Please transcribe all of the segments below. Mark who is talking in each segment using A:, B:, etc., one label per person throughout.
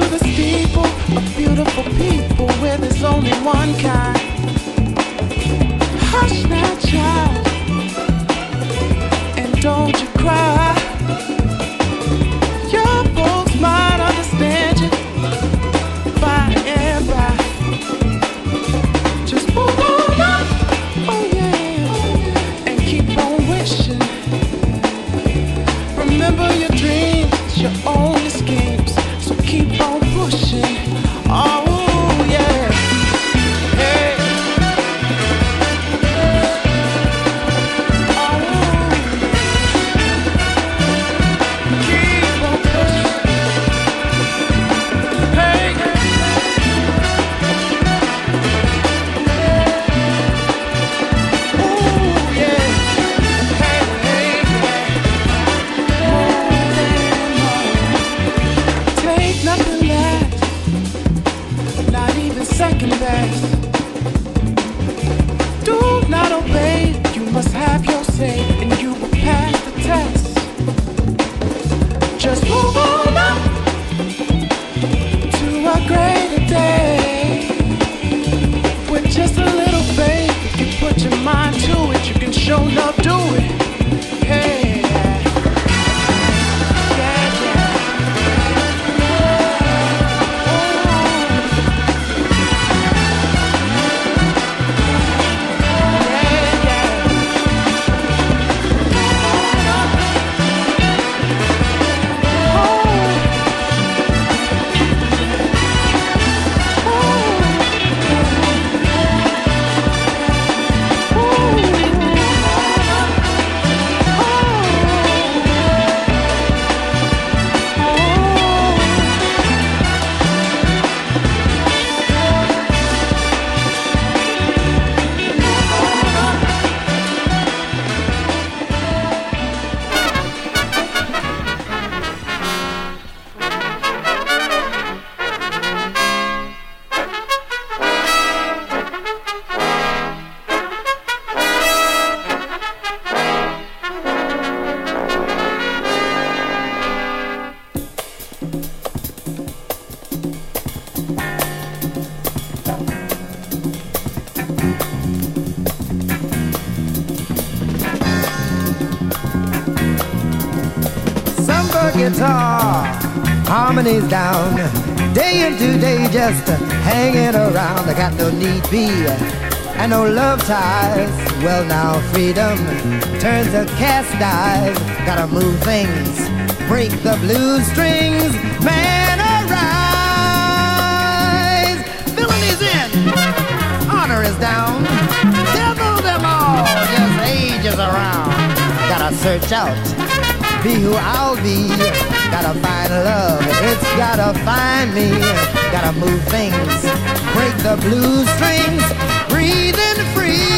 A: to the steeple of beautiful people where there's only one kind. Hush now, child, and don't you cry. Day
B: into day, just hanging around. I got no need be and no love ties. Well, now freedom turns a cast dive. Gotta move things, break the blue strings. Man, arise. Villain in, honor is down. Devil them all, just ages around. Gotta search out, be who I'll be Gotta find love, it's gotta find me. Gotta move things, break the blue strings, breathing free.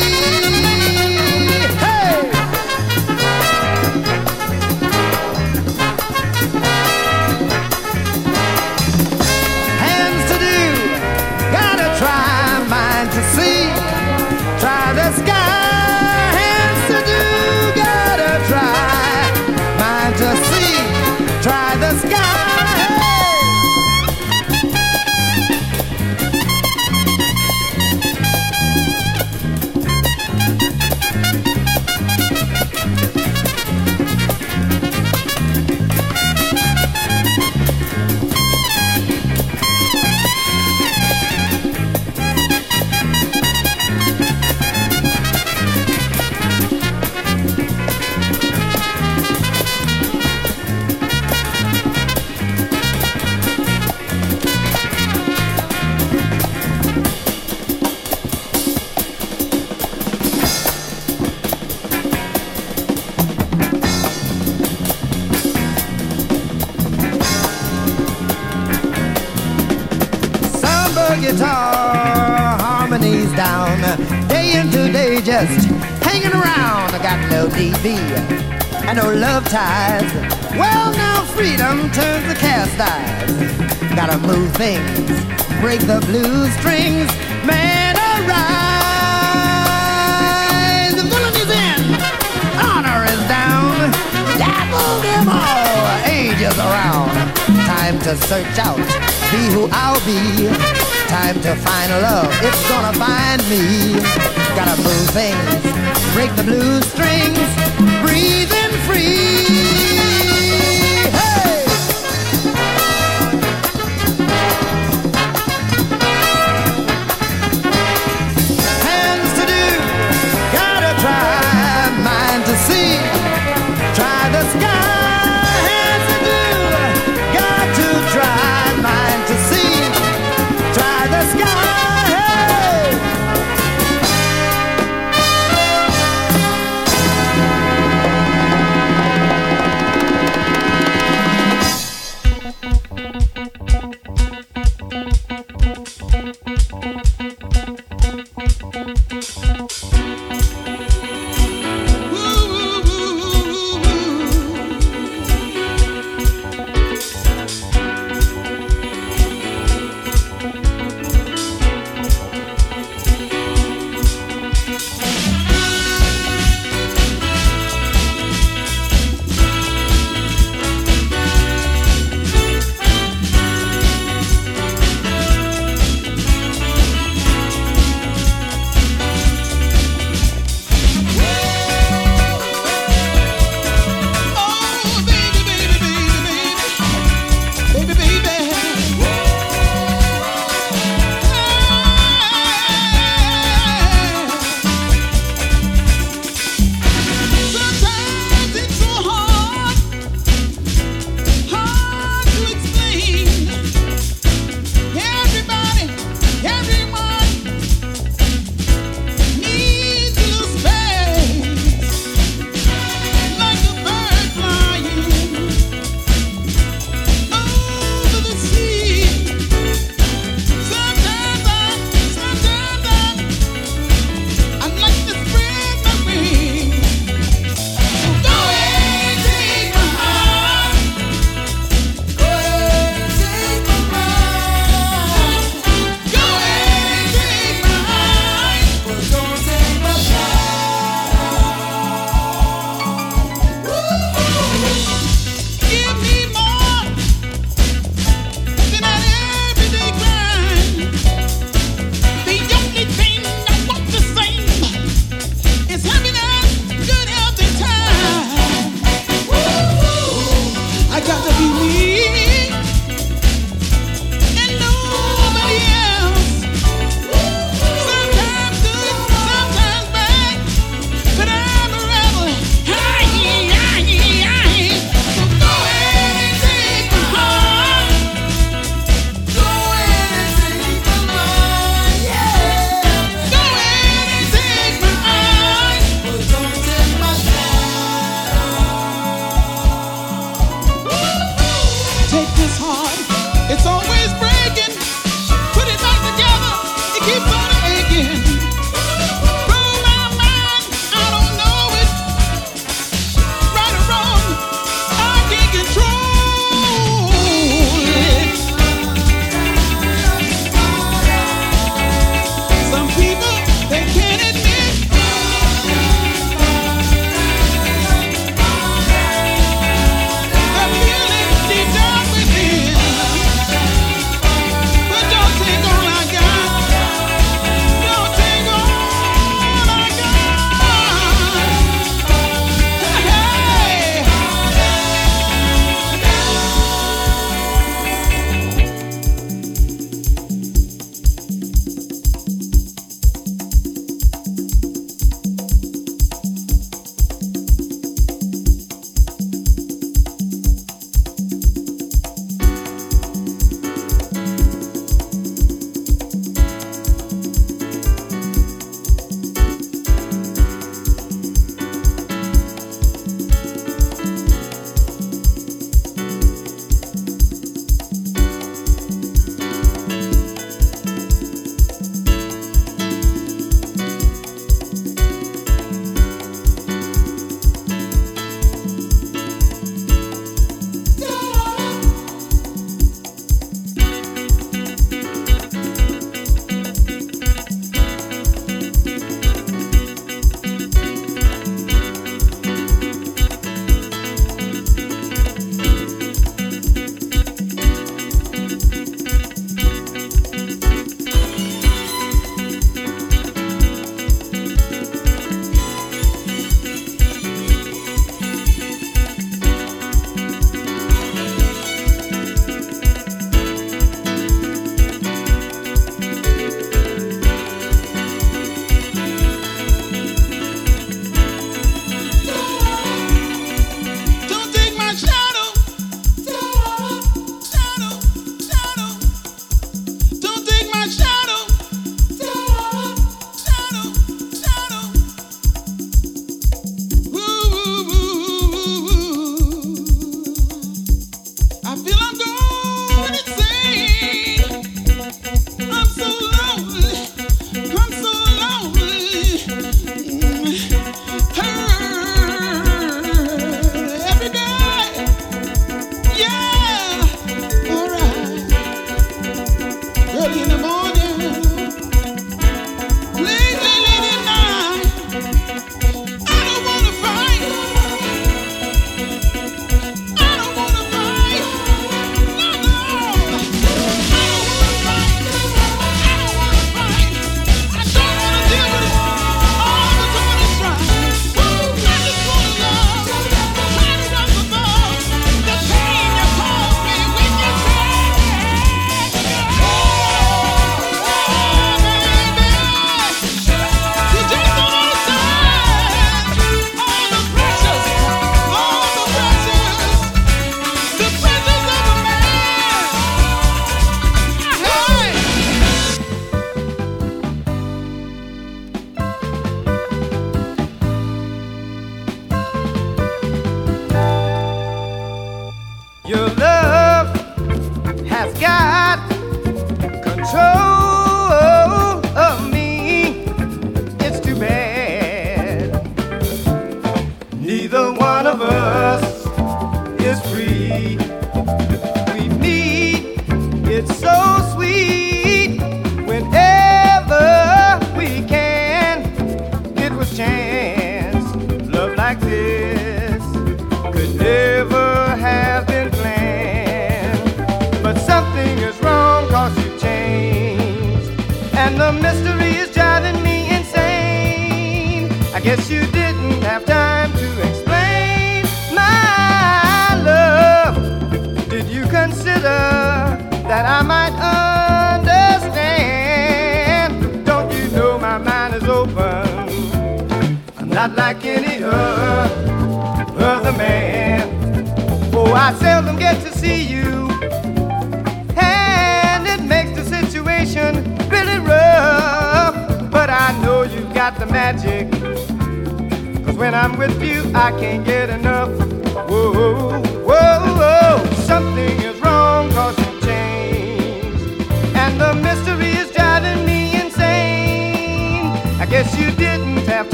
B: Got and no love ties. Well, now freedom turns the cast eyes. Gotta move things, break the blue strings. Man, arise. The villain is in, honor is down. Dabble them all, ages around. Time to search out, be who I'll be time to find love. It's gonna find me. Gotta move things, break the blue strings, breathing free.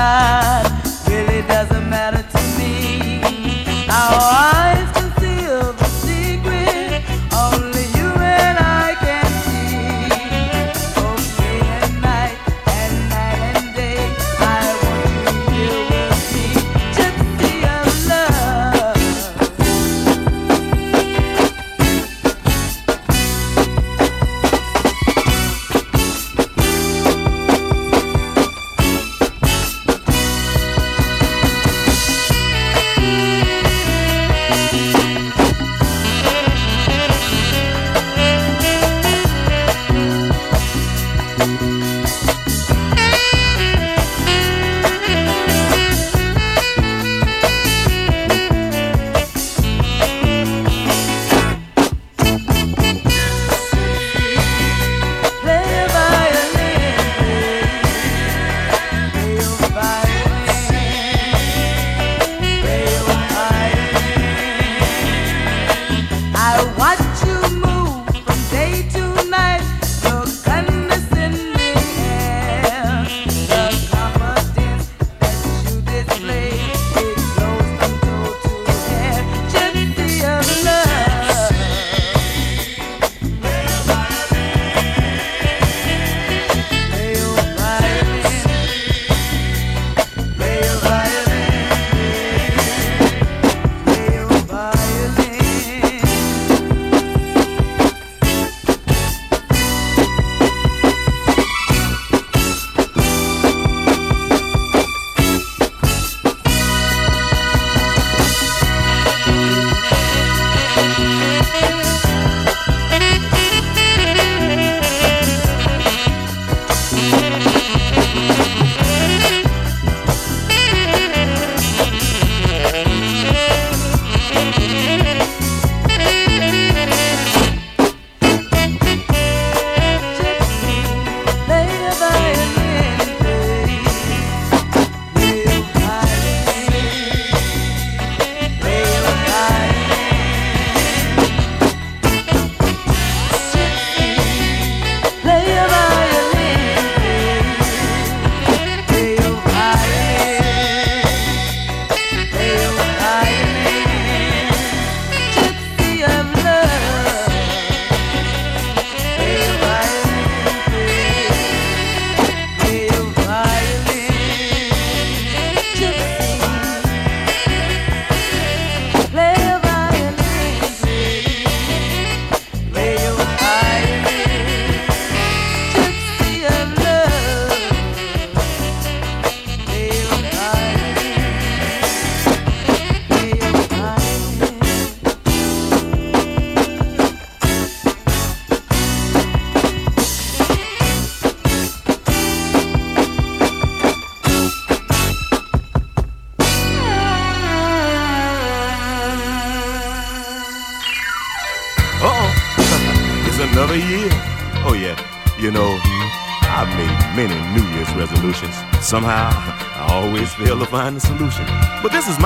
C: night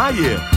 D: Maier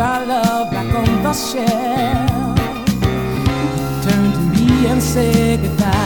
D: our love back on the shelf. Turn to me and say goodbye.